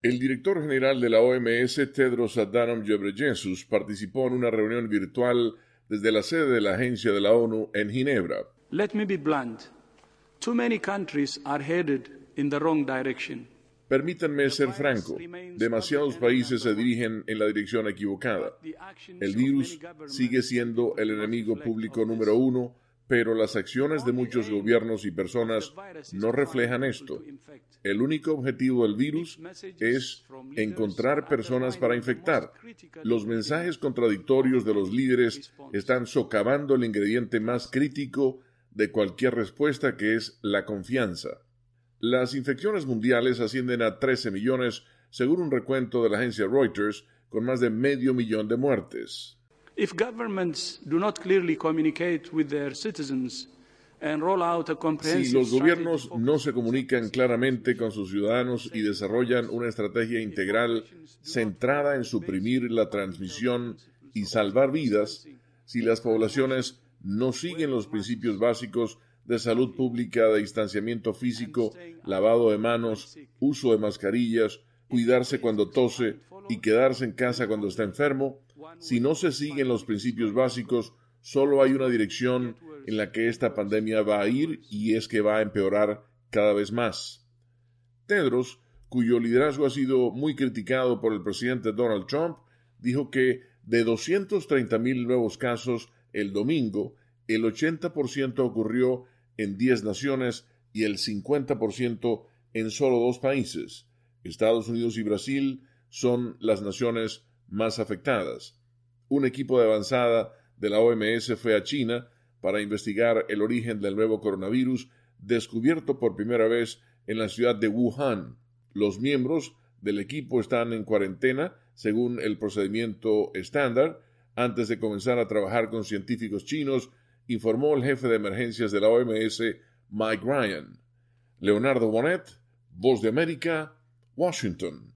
El director general de la OMS, Tedros Adhanom Ghebreyesus, participó en una reunión virtual desde la sede de la agencia de la ONU en Ginebra. Let me be blunt. Too many countries are headed in the wrong direction. Permítanme ser franco, demasiados países se dirigen en la dirección equivocada. El virus sigue siendo el enemigo público número uno pero las acciones de muchos gobiernos y personas no reflejan esto. El único objetivo del virus es encontrar personas para infectar. Los mensajes contradictorios de los líderes están socavando el ingrediente más crítico de cualquier respuesta que es la confianza. Las infecciones mundiales ascienden a 13 millones, según un recuento de la agencia Reuters, con más de medio millón de muertes. If governments do not clearly communicate with their citizens and roll out a comprehensive si los gobiernos no se comunican claramente con sus ciudadanos y desarrollan una estrategia integral centrada en suprimir la transmisión y salvar vidas, si las poblaciones no siguen los principios básicos de salud pública, de distanciamiento físico, lavado de manos, uso de mascarillas, cuidarse cuando tose y quedarse en casa cuando está enfermo, si no se siguen los principios básicos, solo hay una dirección en la que esta pandemia va a ir y es que va a empeorar cada vez más. Tedros, cuyo liderazgo ha sido muy criticado por el presidente Donald Trump, dijo que de 230.000 nuevos casos el domingo, el 80% ocurrió en 10 naciones y el 50% en solo dos países. Estados Unidos y Brasil son las naciones más afectadas un equipo de avanzada de la OMS fue a China para investigar el origen del nuevo coronavirus descubierto por primera vez en la ciudad de Wuhan. Los miembros del equipo están en cuarentena según el procedimiento estándar antes de comenzar a trabajar con científicos chinos, informó el jefe de emergencias de la OMS, Mike Ryan. Leonardo Bonet, Voz de América, Washington.